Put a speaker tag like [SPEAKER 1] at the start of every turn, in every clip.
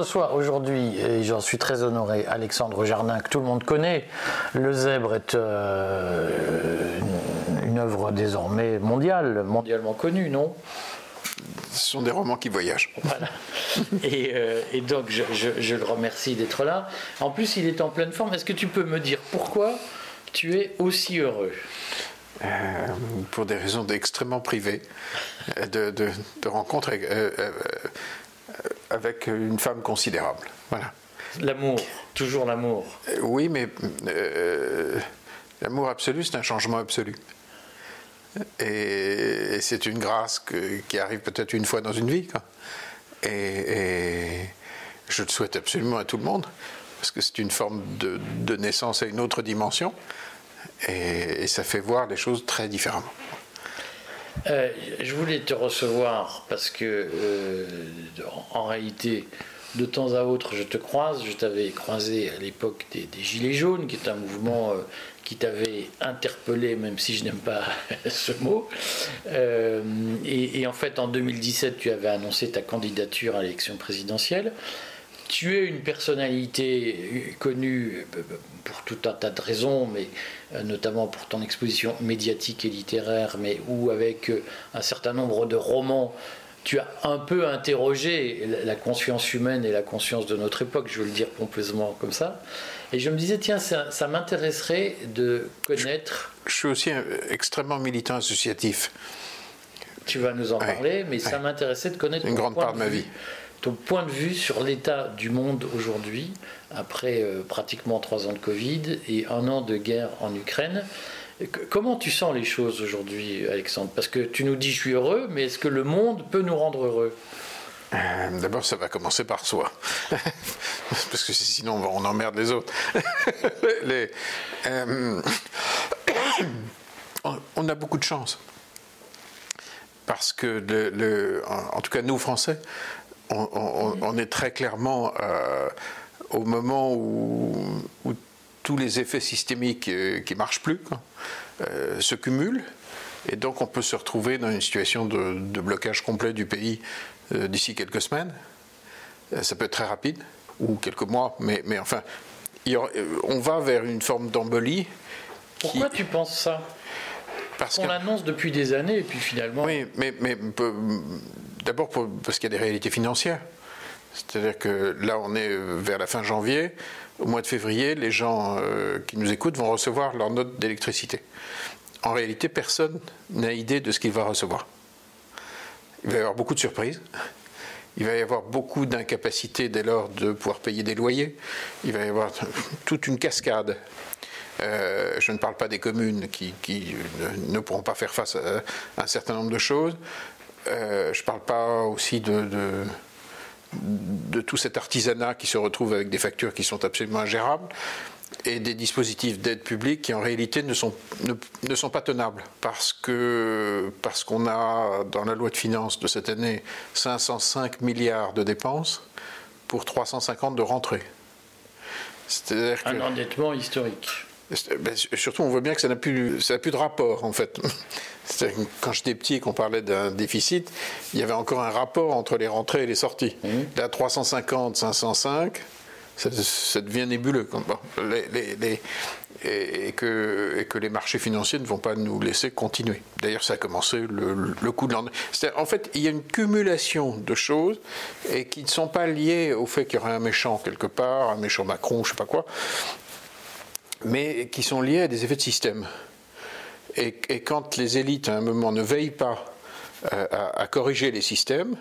[SPEAKER 1] Reçois aujourd'hui, et j'en suis très honoré, Alexandre Jardin, que tout le monde connaît. Le zèbre est euh, une œuvre désormais mondiale, mondialement connue, non?
[SPEAKER 2] Ce sont des romans qui voyagent.
[SPEAKER 1] Voilà. Et, euh, donc, je, le remercie d'être là. En plus, il est en pleine forme. Est-ce que tu peux me dire pourquoi tu es aussi heureux?
[SPEAKER 2] Euh, pour des raisons extrêmement privées, de, de, de rencontres avec, avec une femme considérable. Voilà.
[SPEAKER 1] L'amour, toujours l'amour.
[SPEAKER 2] Euh, oui, mais euh, l'amour absolu, c'est un changement absolu. Et, c'est une grâce qui arrive peut-être une fois dans une vie. Et, je le souhaite absolument à tout le monde, parce que c'est une forme de, naissance à une autre dimension, et ça fait voir les choses très différemment.
[SPEAKER 1] Euh, je voulais te recevoir parce que, euh, en réalité, de temps à autre, je te croise. Je t'avais croisé à l'époque des, Gilets jaunes, qui est un mouvement euh, qui t'avait interpellé, même si je n'aime pas ce mot. et, en fait, en 2017, tu avais annoncé ta candidature à l'élection présidentielle tu es une personnalité connue euh, pour tout un tas de raisons, mais euh, notamment pour ton exposition médiatique et littéraire, mais où avec euh, un certain nombre de romans, tu as un peu interrogé la conscience humaine et la conscience de notre époque, je veux le dire pompeusement comme ça. Et je me disais, tiens, ça, m'intéresserait de connaître.
[SPEAKER 2] Je, suis aussi extrêmement militant associatif.
[SPEAKER 1] Tu vas nous en parler, mais ça m'intéressait de connaître.
[SPEAKER 2] Une grande part de ma vie
[SPEAKER 1] ton point de vue sur l'état du monde aujourd'hui, après euh, pratiquement trois ans de Covid et un an de guerre en Ukraine. Comment tu sens les choses aujourd'hui, Alexandre? Parce que tu nous dis je suis heureux, mais est-ce que le monde peut nous rendre heureux?
[SPEAKER 2] Euh, D'abord, ça va commencer par soi. Parce que sinon, on emmerde les autres. Euh, on a beaucoup de chance. Parce que, en, tout cas, nous, Français, on, est très clairement euh, au moment où, tous les effets systémiques euh, qui ne marchent plus euh, se cumulent. Et donc on peut se retrouver dans une situation de, blocage complet du pays d'ici quelques semaines. ça peut être très rapide, ou quelques mois, mais, mais enfin, on va vers une forme d'embolie.
[SPEAKER 1] Pourquoi tu penses ça? Parce qu'on l'annonce depuis des années, et puis finalement.
[SPEAKER 2] Oui, mais, mais D'abord parce qu'il y a des réalités financières. C'est-à-dire que là, on est vers la fin janvier. Au mois de février, les gens euh, qui nous écoutent vont recevoir leur note d'électricité. En réalité, personne n'a idée de ce qu'il va recevoir. Il va y avoir beaucoup de surprises. Il va y avoir beaucoup d'incapacité dès lors de pouvoir payer des loyers. Il va y avoir toute une cascade. Euh, je ne parle pas des communes qui, ne, pourront pas faire face à un certain nombre de choses. Euh, je ne parle pas aussi de, de, tout cet artisanat qui se retrouve avec des factures qui sont absolument ingérables et des dispositifs d'aide publique qui en réalité ne sont, ne, sont pas tenables parce que parce qu'on a dans la loi de finances de cette année 505 milliards de dépenses pour 350 de rentrées.
[SPEAKER 1] Un endettement historique.
[SPEAKER 2] Ben, surtout, on voit bien que ça n'a plus, plus de rapport, en fait. Quand j'étais petit et qu'on parlait d'un déficit, il y avait encore un rapport entre les rentrées et les sorties. Mmh. Là, 350, 505, ça, devient nébuleux. et, que, et, que, les marchés financiers ne vont pas nous laisser continuer. D'ailleurs, ça a commencé le, le coup de l'an. En fait, il y a une cumulation de choses et qui ne sont pas liées au fait qu'il y aurait un méchant quelque part, un méchant Macron, je ne sais pas quoi, mais qui sont liés à des effets de système. Et, quand les élites, à un moment, ne veillent pas euh, à, corriger les systèmes,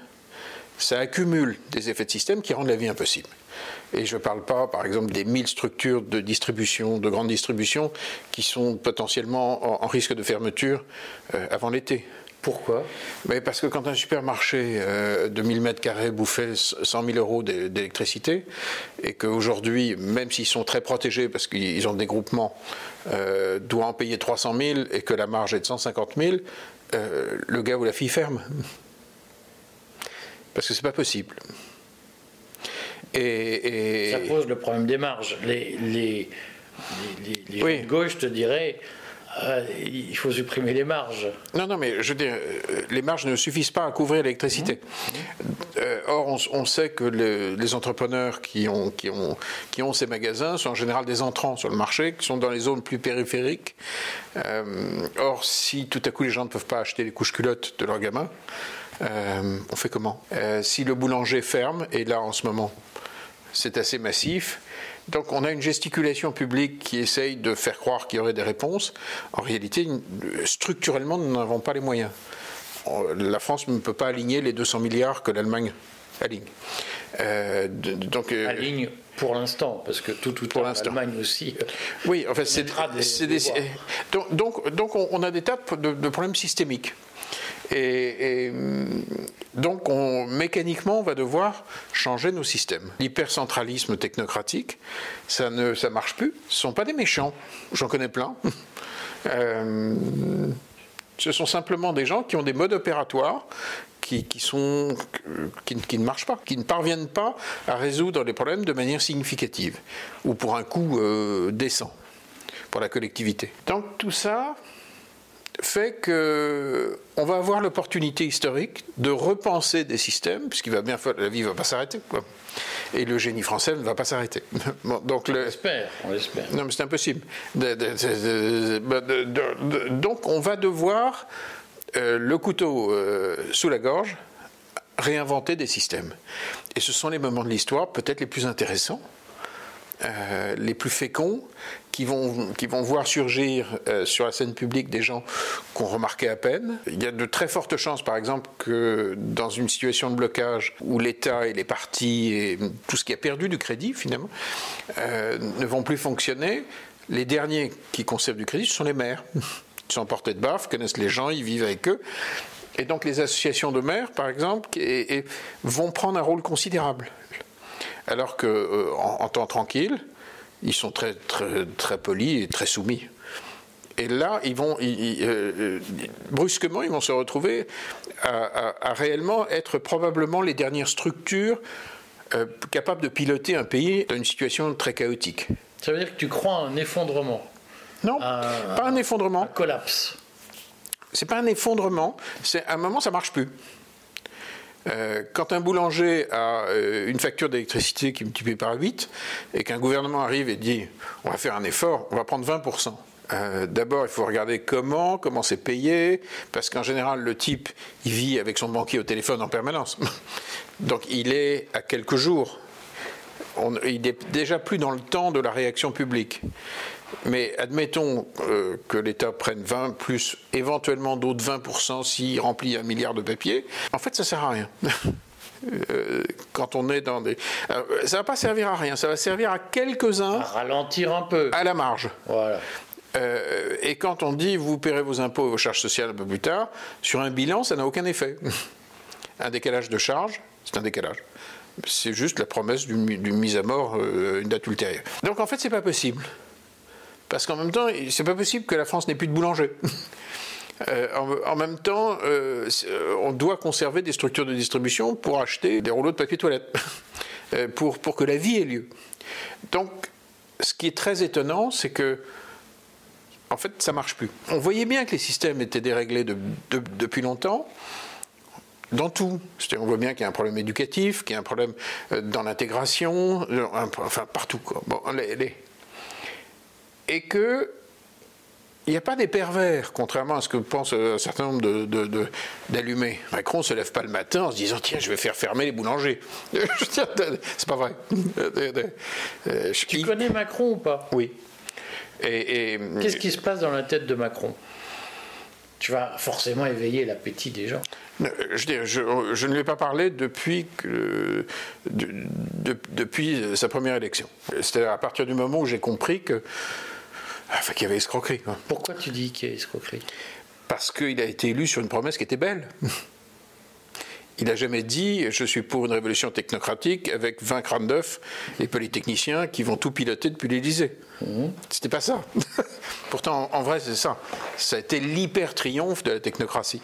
[SPEAKER 2] ça accumule des effets de système qui rendent la vie impossible. Et je ne parle pas, par exemple, des 1000 structures de distribution, de grande distribution, qui sont potentiellement en, risque de fermeture euh, avant l'été.
[SPEAKER 1] Pourquoi
[SPEAKER 2] Mais Parce que quand un supermarché euh, de 1000 mètres carrés bouffait 100 000 euros d'électricité, et qu'aujourd'hui, même s'ils sont très protégés parce qu'ils ont des groupements, euh, doit en payer 300 000 et que la marge est de 150 000, euh, le gars ou la fille ferme. Parce que c'est pas possible.
[SPEAKER 1] Et, Ça pose le problème des marges. Les, les, les, les, gauche te diraient euh, il faut supprimer les marges.
[SPEAKER 2] Non, non, mais je veux dire, euh, les marges ne suffisent pas à couvrir l'électricité. Mmh. Euh, or, on, sait que les entrepreneurs qui ont, qui, ont, qui ont ces magasins sont en général des entrants sur le marché, qui sont dans les zones plus périphériques. or, si tout à coup les gens ne peuvent pas acheter les couches culottes de leurs gamins, on fait comment? Si le boulanger ferme, et là en ce moment c'est assez massif, donc on a une gesticulation publique qui essaye de faire croire qu'il y aurait des réponses. En réalité, structurellement, nous n'avons pas les moyens. La France ne peut pas aligner les 200 milliards que l'Allemagne aligne.
[SPEAKER 1] Euh, donc, euh, aligne pour l'instant, parce que tout, tout pour l'Allemagne aussi.
[SPEAKER 2] Euh, oui, en fait, c'est des, donc, donc, on a des tas de problèmes systémiques. Et, donc, on, mécaniquement, on va devoir changer nos systèmes. L'hypercentralisme technocratique, ça ne ça marche plus. Ce ne sont pas des méchants. J'en connais plein. Euh, ce sont simplement des gens qui ont des modes opératoires qui, sont, qui, ne marchent pas, qui ne parviennent pas à résoudre les problèmes de manière significative ou pour un coût euh, décent pour la collectivité. Donc tout ça, fait qu'on va avoir l'opportunité historique de repenser des systèmes, puisqu'il va bien la vie ne va pas s'arrêter, Et le génie français ne va pas s'arrêter.
[SPEAKER 1] donc on l'espère, on l'espère.
[SPEAKER 2] Non, mais c'est impossible. donc on va devoir, euh, le couteau euh, sous la gorge, réinventer des systèmes. Et ce sont les moments de l'histoire peut-être les plus intéressants euh, les plus féconds qui vont, voir surgir euh, sur la scène publique des gens qu'on remarquait à peine. Il y a de très fortes chances, par exemple, que dans une situation de blocage où l'État et les partis et tout ce qui a perdu du crédit, finalement, euh, ne vont plus fonctionner, les derniers qui conservent du crédit, sont les maires. Ils sont portés de baffe, connaissent les gens, ils vivent avec eux. Et donc les associations de maires, par exemple, vont prendre un rôle considérable alors qu'en euh, temps tranquille, ils sont très, très, très polis et très soumis. Et là, ils vont, euh, brusquement, ils vont se retrouver à, réellement être probablement les dernières structures euh, capables de piloter un pays dans une situation très chaotique.
[SPEAKER 1] Ça veut dire que tu crois à un effondrement?
[SPEAKER 2] Non, pas un effondrement. Un
[SPEAKER 1] collapse.
[SPEAKER 2] C'est pas un effondrement. C'est à un moment, ça marche plus. Euh, quand un boulanger a euh, une facture d'électricité qui est multipliée par 8 et qu'un gouvernement arrive et dit on va faire un effort, on va prendre 20%. Euh, d'abord, il faut regarder comment, comment c'est payé, parce qu'en général, le type, il vit avec son banquier au téléphone en permanence. Donc, il est à quelques jours. il n'est déjà plus dans le temps de la réaction publique. Mais admettons euh, que l'État prenne 20 plus éventuellement d'autres 20% s'il remplit un milliard de papier. En fait, ça ne sert à rien. Euh, quand on est dans des. ça ne va pas servir à rien, ça va servir à quelques-uns. À
[SPEAKER 1] ralentir un peu.
[SPEAKER 2] À la marge. Voilà. Euh, et quand on dit vous paierez vos impôts et vos charges sociales un peu plus tard, sur un bilan, ça n'a aucun effet. un décalage de charges, c'est un décalage. C'est juste la promesse d'une mise à mort, une date ultérieure. Donc en fait, c'est pas possible. Parce qu'en même temps, c'est pas possible que la France n'ait plus de boulanger. Euh, en, même temps, euh, on doit conserver des structures de distribution pour acheter des rouleaux de papier toilette, euh, pour, pour que la vie ait lieu. Donc, ce qui est très étonnant, c'est que, en fait, ça marche plus. On voyait bien que les systèmes étaient déréglés depuis longtemps. Dans tout. On voit bien qu'il y a un problème éducatif, qu'il y a un problème dans l'intégration, enfin partout. Quoi. Bon, les, et que il n'y a pas des pervers, contrairement à ce que pensent un certain nombre d'allumés. De, Macron ne se lève pas le matin en se disant tiens, je vais faire fermer les boulangers. C'est pas vrai.
[SPEAKER 1] Tu connais Macron ou pas?
[SPEAKER 2] Oui.
[SPEAKER 1] Et, Qu'est-ce qui se passe dans la tête de Macron? Tu vas forcément éveiller l'appétit des gens.
[SPEAKER 2] Je, je, je, ne lui ai pas parlé depuis, que, depuis sa première élection. C'était à partir du moment où j'ai compris que Enfin, qu'il y avait escroquerie.
[SPEAKER 1] Pourquoi tu dis qu'il y a escroquerie?
[SPEAKER 2] Parce qu'il a été élu sur une promesse qui était belle. Il n'a jamais dit je suis pour une révolution technocratique avec 20 crânes d'œufs et polytechniciens qui vont tout piloter depuis l'Élysée. Mmh. C'était pas ça. Pourtant, en vrai, c'est ça. Ça a été l'hyper triomphe de la technocratie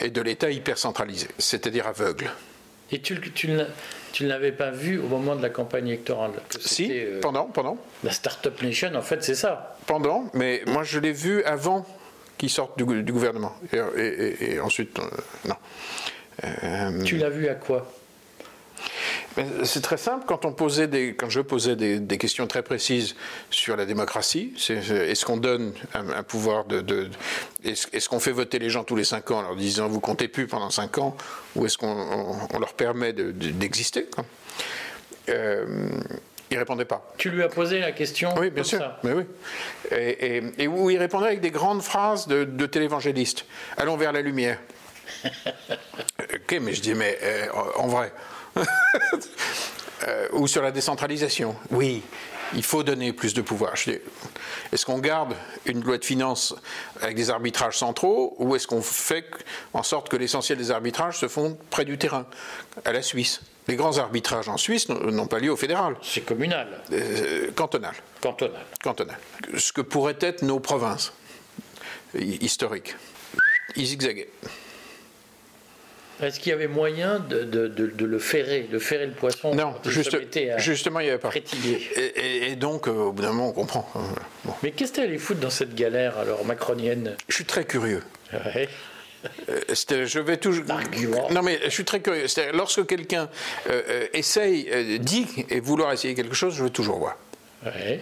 [SPEAKER 2] et de l'État hyper centralisé, c'est-à-dire aveugle.
[SPEAKER 1] Et tu, tu, tu ne l'avais pas vu au moment de la campagne électorale
[SPEAKER 2] Si, pendant, pendant.
[SPEAKER 1] La Startup Nation, en fait, c'est ça.
[SPEAKER 2] Pendant, mais moi je l'ai vu avant qu'il sorte du, gouvernement. Et, ensuite, non.
[SPEAKER 1] tu l'as vu à quoi?
[SPEAKER 2] C'est très simple. Quand, on posait des, quand je posais des, questions très précises sur la démocratie, est-ce qu'on donne un, pouvoir de. est-ce, qu'on fait voter les gens tous les cinq ans en leur disant vous comptez plus pendant cinq ans ou est-ce qu'on leur permet d'exister euh, il répondait pas.
[SPEAKER 1] Tu lui as posé la question
[SPEAKER 2] Oui, bien sûr. Mais oui. Et, où il répondait avec des grandes phrases de, de télévangéliste. Allons vers la lumière. ok, mais je dis, mais euh, en vrai, Euh, ou sur la décentralisation. Oui, il faut donner plus de pouvoir. Est-ce qu'on garde une loi de finances avec des arbitrages centraux ou est-ce qu'on fait en sorte que l'essentiel des arbitrages se font près du terrain, à la Suisse? Les grands arbitrages en Suisse n'ont pas lieu au fédéral.
[SPEAKER 1] C'est communal.
[SPEAKER 2] Euh, cantonal.
[SPEAKER 1] Cantonal.
[SPEAKER 2] Cantonal. Ce que pourraient être nos provinces historiques. Ils zigzaguaient.
[SPEAKER 1] Est-ce qu'il y avait moyen de, le ferrer, de ferrer le poisson
[SPEAKER 2] Non, justement, il n'y avait pas. Et, et, donc, euh, au bout d'un moment, on comprend.
[SPEAKER 1] Hein, Mais qu'est-ce que tu allé foutre dans cette galère, alors, macronienne?
[SPEAKER 2] Je suis très curieux. Ouais. Euh, je vais toujours. Non, mais je suis très curieux. Lorsque quelqu'un euh, essaye, dit et vouloir essayer quelque chose, je veux toujours voir.
[SPEAKER 1] Ouais.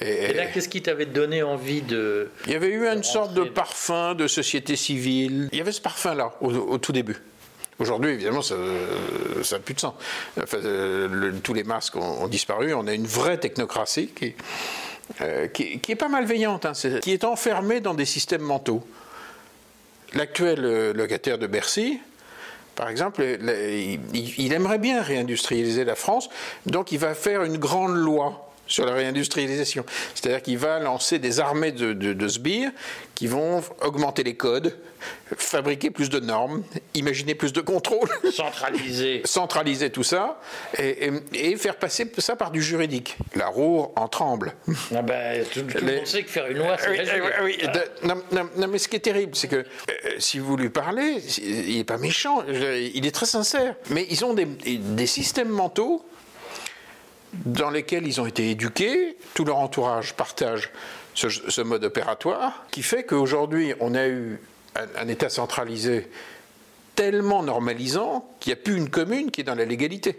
[SPEAKER 1] Et, là, qu'est-ce qui t'avait donné envie de.
[SPEAKER 2] Il y avait eu une sorte de parfum de société civile. Il y avait ce parfum-là au tout début. Aujourd'hui, évidemment, ça n'a plus de sens. tous les masques ont, disparu. On a une vraie technocratie qui, euh, est pas malveillante, hein, qui est enfermée dans des systèmes mentaux. L'actuel euh, locataire de Bercy, par exemple, il, aimerait bien réindustrialiser la France, donc il va faire une grande loi sur la réindustrialisation. C'est-à-dire qu'il va lancer des armées de, de, sbires qui vont augmenter les codes, fabriquer plus de normes, imaginer plus de contrôles.
[SPEAKER 1] Centraliser.
[SPEAKER 2] Centraliser tout ça et, faire passer ça par du juridique. La roue en tremble.
[SPEAKER 1] Ah ben, tout, le monde sait que faire une loi, c'est
[SPEAKER 2] oui, non, mais ce qui est terrible, c'est que euh, si vous lui parlez, il n'est pas méchant, il est très sincère. Mais ils ont des, des systèmes mentaux dans lesquels ils ont été éduqués, tout leur entourage partage ce, mode opératoire, qui fait qu'aujourd'hui on a eu un, État centralisé tellement normalisant qu'il n'y a plus une commune qui est dans la légalité.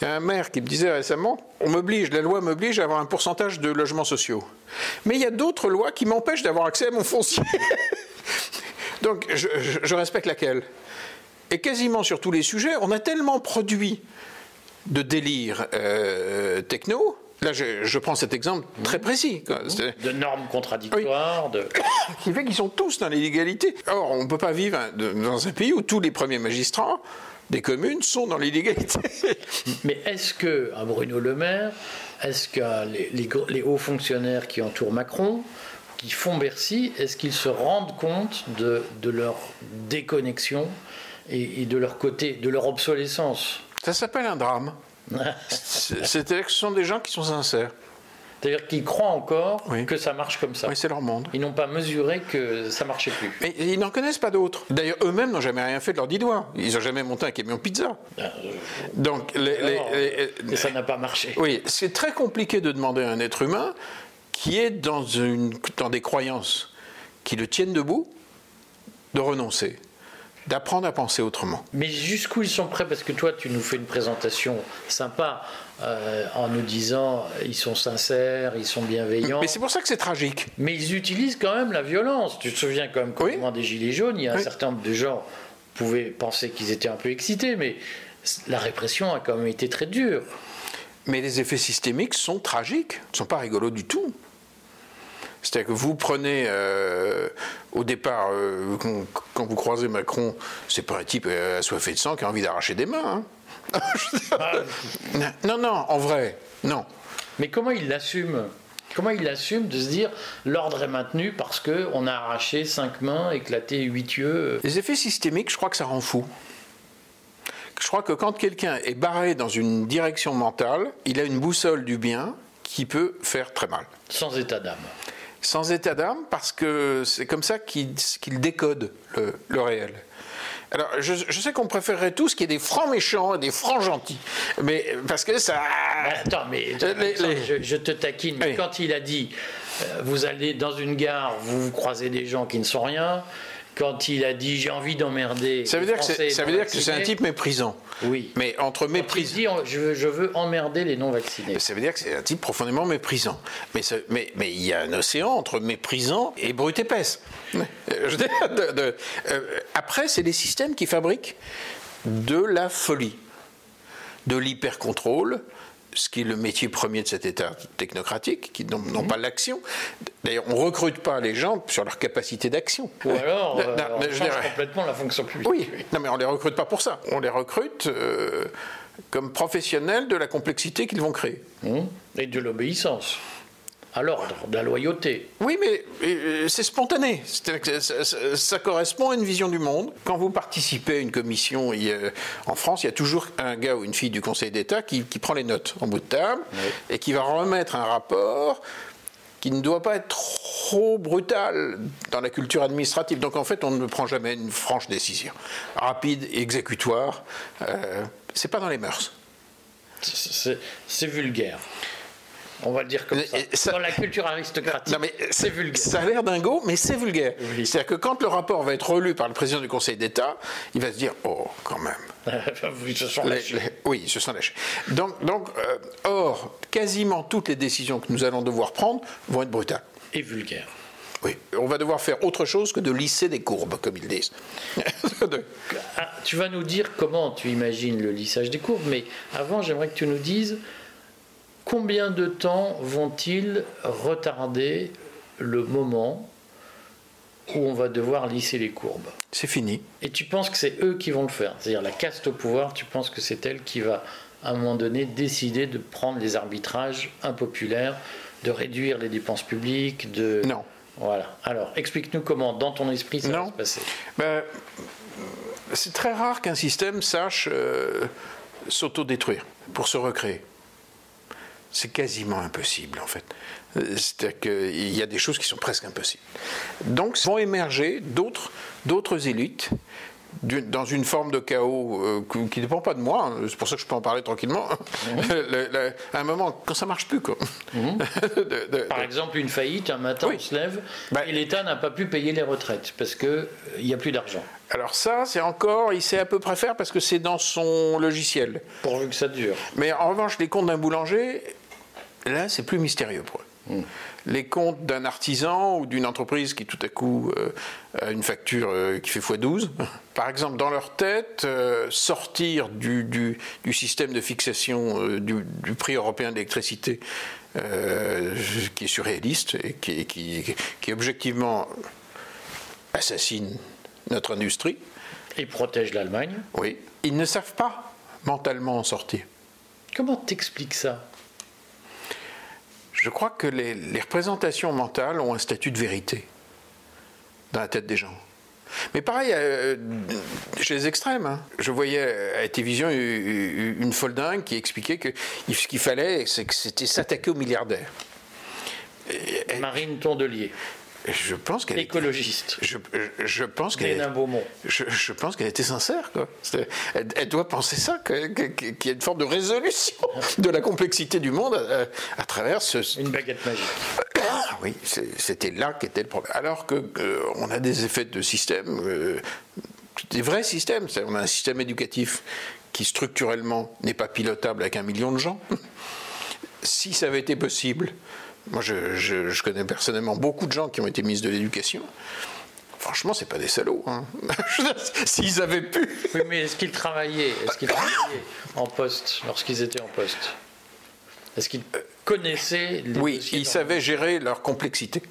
[SPEAKER 2] Il y a un maire qui me disait récemment, on m'oblige, la loi m'oblige à avoir un pourcentage de logements sociaux. Mais il y a d'autres lois qui m'empêchent d'avoir accès à mon foncier. Donc je, je respecte laquelle. Et quasiment sur tous les sujets, on a tellement produit de délire euh, techno. Là, je, prends cet exemple très précis.
[SPEAKER 1] De normes contradictoires. De...
[SPEAKER 2] Qui fait qu'ils sont tous dans l'illégalité. Or, on ne peut pas vivre dans un pays où tous les premiers magistrats des communes sont dans l'illégalité.
[SPEAKER 1] Mais est-ce que, à Bruno Le Maire, est-ce que les, les, hauts fonctionnaires qui entourent Macron, qui font Bercy, est-ce qu'ils se rendent compte de, de leur déconnexion et, et de leur côté, de leur obsolescence?
[SPEAKER 2] Ça s'appelle un drame. C'est-à-dire que ce sont des gens qui sont sincères.
[SPEAKER 1] C'est-à-dire qu'ils croient encore que ça marche comme ça.
[SPEAKER 2] Oui, c'est leur monde.
[SPEAKER 1] Ils n'ont pas mesuré que ça marchait plus.
[SPEAKER 2] Mais ils n'en connaissent pas d'autres. D'ailleurs, eux-mêmes n'ont jamais rien fait de leurs dix doigts. Ils n'ont jamais monté un camion pizza. Ben, Donc,
[SPEAKER 1] et ça n'a pas marché.
[SPEAKER 2] Oui, c'est très compliqué de demander à un être humain qui est dans, une, dans des croyances qui le tiennent debout de renoncer d'apprendre à penser autrement.
[SPEAKER 1] Mais jusqu'où ils sont prêts? Parce que toi, tu nous fais une présentation sympa euh, en nous disant ils sont sincères, ils sont bienveillants.
[SPEAKER 2] Mais c'est pour ça que c'est tragique.
[SPEAKER 1] Mais ils utilisent quand même la violence. Tu te souviens quand même oui. des Gilets jaunes, il y a un certain nombre de gens pouvaient penser qu'ils étaient un peu excités, mais la répression a quand même été très dure.
[SPEAKER 2] Mais les effets systémiques sont tragiques, ne sont pas rigolos du tout. C'est-à-dire que vous prenez euh, au départ, euh, quand, vous croisez Macron, c'est pas un type euh, assoiffé de sang qui a envie d'arracher des mains. Hein. non, non, en vrai, non.
[SPEAKER 1] Mais comment il l'assume? Comment il assume de se dire l'ordre est maintenu parce qu'on a arraché cinq mains, éclaté huit yeux
[SPEAKER 2] Les effets systémiques, je crois que ça rend fou. Je crois que quand quelqu'un est barré dans une direction mentale, il a une boussole du bien qui peut faire très mal.
[SPEAKER 1] Sans état d'âme
[SPEAKER 2] sans état d'âme parce que c'est comme ça qu'il décode le, réel. Alors, je, sais qu'on préférerait tous qu'il y ait des francs méchants et des francs gentils. Mais parce que ça.
[SPEAKER 1] attends, mais Je, te taquine. Mais quand il a dit euh, vous allez dans une gare, vous, vous croisez des gens qui ne sont rien, quand il a dit j'ai envie d'emmerder.
[SPEAKER 2] Ça veut dire que ça veut dire que c'est un type méprisant.
[SPEAKER 1] Oui.
[SPEAKER 2] Mais entre méprisant.
[SPEAKER 1] Il dit je, je, veux emmerder les non vaccinés.
[SPEAKER 2] Ça veut dire que c'est un type profondément méprisant. Mais, mais, mais il y a un océan entre méprisant et brute épaisse. Euh, après, c'est les systèmes qui fabriquent de la folie, de l'hyper-contrôle, ce qui est le métier premier de cet État technocratique, qui n'ont mhm. pas l'action. D'ailleurs, on ne recrute pas les gens sur leur capacité d'action.
[SPEAKER 1] Ou alors, euh, on change complètement la fonction publique.
[SPEAKER 2] Oui, non, mais on ne les recrute pas pour ça. On les recrute euh, comme professionnels de la complexité qu'ils vont créer.
[SPEAKER 1] Mhm. Et de l'obéissance à l'ordre, de la loyauté.
[SPEAKER 2] Oui, mais euh, c'est spontané. Ça, correspond à une vision du monde. Quand vous participez à une commission, en France, il y a toujours un gars ou une fille du Conseil d'État qui, prend les notes en bout de table et qui va remettre un rapport qui ne doit pas être trop brutal dans la culture administrative. Donc en fait, on ne prend jamais une franche décision. Rapide, exécutoire, euh, c'est pas dans les mœurs.
[SPEAKER 1] C'est vulgaire. On va le dire comme ça. Dans la culture aristocratique, c'est vulgaire.
[SPEAKER 2] Ça a l'air dingo, mais c'est vulgaire. C'est-à-dire que quand le rapport va être relu par le président du Conseil d'État, il va se dire Oh, quand même.
[SPEAKER 1] ils se sont lâchés.
[SPEAKER 2] oui, ils se sont lâchés. Donc, donc euh, or, quasiment toutes les décisions que nous allons devoir prendre vont être brutales.
[SPEAKER 1] Et vulgaires.
[SPEAKER 2] Oui, on va devoir faire autre chose que de lisser des courbes, comme ils disent.
[SPEAKER 1] Ah, tu vas nous dire comment tu imagines le lissage des courbes, mais avant, j'aimerais que tu nous dises Combien de temps vont-ils retarder le moment où on va devoir lisser les courbes
[SPEAKER 2] C'est fini.
[SPEAKER 1] Et tu penses que c'est eux qui vont le faire? C'est-à-dire la caste au pouvoir, tu penses que c'est elle qui va à un moment donné décider de prendre les arbitrages impopulaires, de réduire les dépenses publiques, de...
[SPEAKER 2] Non.
[SPEAKER 1] Voilà. Alors, explique-nous comment, dans ton esprit, ça va se passer.
[SPEAKER 2] Ben, c'est très rare qu'un système sache euh, s'autodétruire pour se recréer. C'est quasiment impossible en fait. C'est-à-dire qu'il y a des choses qui sont presque impossibles. Donc vont émerger d'autres, d'autres élites dans une forme de chaos euh, qui ne dépend pas de moi, hein. c'est pour ça que je peux en parler tranquillement, mhm. à un moment, quand ça marche plus. Quoi.
[SPEAKER 1] Mhm. Par exemple, une faillite, un matin on se lève bah, et l'État n'a pas pu payer les retraites parce qu'il euh, n'y a plus d'argent.
[SPEAKER 2] Alors ça, c'est encore, il sait à peu près faire parce que c'est dans son logiciel.
[SPEAKER 1] Pourvu que ça dure.
[SPEAKER 2] Mais en revanche, les comptes d'un boulanger, Là, c'est plus mystérieux pour eux. Hmm. Les comptes d'un artisan ou d'une entreprise qui tout à coup euh, a une facture euh, qui fait x12, par exemple, dans leur tête, euh, sortir du, système de fixation du, prix européen de l'électricité, qui est surréaliste et qui, qui, objectivement assassine notre industrie.
[SPEAKER 1] Et protège l'Allemagne.
[SPEAKER 2] Oui. Ils ne savent pas mentalement en sortir.
[SPEAKER 1] Comment t'expliques ça?
[SPEAKER 2] Je crois que les, représentations mentales ont un statut de vérité dans la tête des gens. Mais pareil, euh, chez les extrêmes. Hein. Je voyais à la télévision une folding qui expliquait que ce qu'il fallait, c'est que c'était s'attaquer aux milliardaires.
[SPEAKER 1] Marine Tondelier.
[SPEAKER 2] Je pense qu'elle
[SPEAKER 1] écologiste.
[SPEAKER 2] je, je, pense qu'elle. Je, je, pense qu'elle était sincère. Quoi. Elle, doit penser ça, qu'il y a une forme de résolution de la complexité du monde à, travers ce.
[SPEAKER 1] Une baguette magique.
[SPEAKER 2] Ah oui, c'était là qu'était le problème. Alors que euh, on a des effets de système, euh, des vrais systèmes. On a un système éducatif qui structurellement n'est pas pilotable avec un million de gens. Si ça avait été possible moi, je, connais personnellement beaucoup de gens qui ont été ministres de l'Éducation. Franchement, c'est pas des salauds. Hein. S'ils avaient pu.
[SPEAKER 1] Oui, mais est-ce qu'ils travaillaient, est qu'ils travaillaient en poste lorsqu'ils étaient en poste? Est-ce qu'ils connaissaient les
[SPEAKER 2] Oui, ils savaient gérer leur complexité.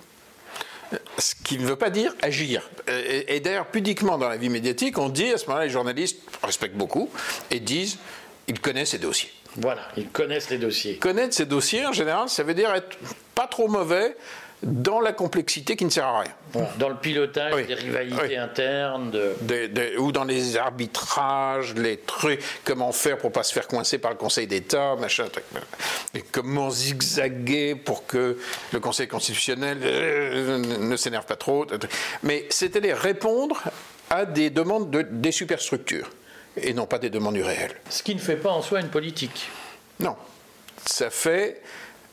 [SPEAKER 2] Ce qui ne veut pas dire agir. Et, d'ailleurs, pudiquement dans la vie médiatique, on dit à ce moment-là, les journalistes respectent beaucoup et disent ils connaissent ces dossiers.
[SPEAKER 1] Voilà, ils connaissent les dossiers.
[SPEAKER 2] Connaître ces dossiers, en général, ça veut dire être pas trop mauvais dans la complexité qui ne sert à rien.
[SPEAKER 1] dans le pilotage des rivalités internes.
[SPEAKER 2] ou dans les arbitrages, les trucs, comment faire pour pas se faire coincer par le Conseil d'État, machin. Et comment zigzaguer pour que le Conseil constitutionnel euh, ne s'énerve pas trop. Mais c'était les répondre à des demandes de, des superstructures et non pas des demandes du réel.
[SPEAKER 1] Ce qui ne fait pas en soi une politique.
[SPEAKER 2] Non, ça fait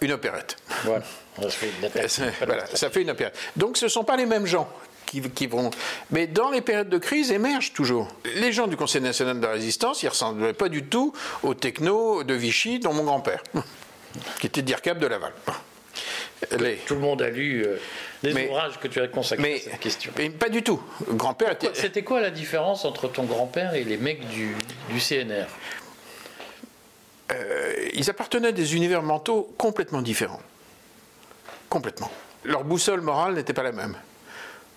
[SPEAKER 2] une opérette.
[SPEAKER 1] Voilà, ça fait une, attaque,
[SPEAKER 2] voilà, ça fait une opérette. Donc ce ne sont pas les mêmes gens. Qui, qui, vont. Mais dans les périodes de crise émergent toujours. Les gens du Conseil national de la résistance, ils ne ressemblaient pas du tout aux technos de Vichy, dont mon grand-père, qui était DIRCAP de Laval.
[SPEAKER 1] Les... Tout le monde a lu euh, les mais, ouvrages que tu as consacrés
[SPEAKER 2] mais,
[SPEAKER 1] à cette question.
[SPEAKER 2] Mais pas du tout. Grand-père était...
[SPEAKER 1] C'était quoi la différence entre ton grand-père et les mecs du, du CNR
[SPEAKER 2] euh, Ils appartenaient à des univers mentaux complètement différents. Complètement. Leur boussole morale n'était pas la même.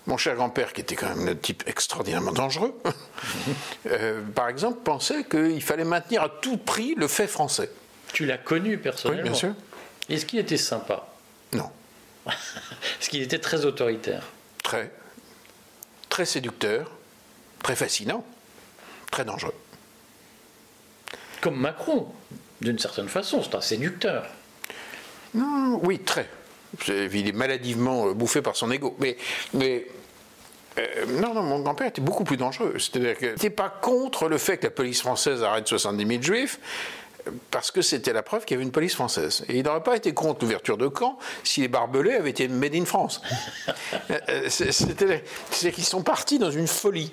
[SPEAKER 2] Mon cher grand-père, qui était quand même un type extraordinairement dangereux, euh, par exemple, pensait qu'il fallait maintenir à tout prix le fait français.
[SPEAKER 1] Tu l'as connu personnellement
[SPEAKER 2] Oui, bien sûr.
[SPEAKER 1] Est-ce qu'il était sympa?
[SPEAKER 2] Non.
[SPEAKER 1] Est-ce qu'il était très autoritaire
[SPEAKER 2] Très. Très séducteur, très fascinant, très dangereux.
[SPEAKER 1] Comme Macron, d'une certaine façon, c'est un séducteur.
[SPEAKER 2] Non, oui, très. Il est maladivement bouffé par son ego. Mais, mais euh, non, non, mon grand-père était beaucoup plus dangereux. C'est-à-dire qu'il n'était pas contre le fait que la police française arrête 70 000 juifs, parce que c'était la preuve qu'il y avait une police française. Et il n'aurait pas été contre l'ouverture de camp si les barbelés avaient été made in France. C'est qu'ils sont partis dans une folie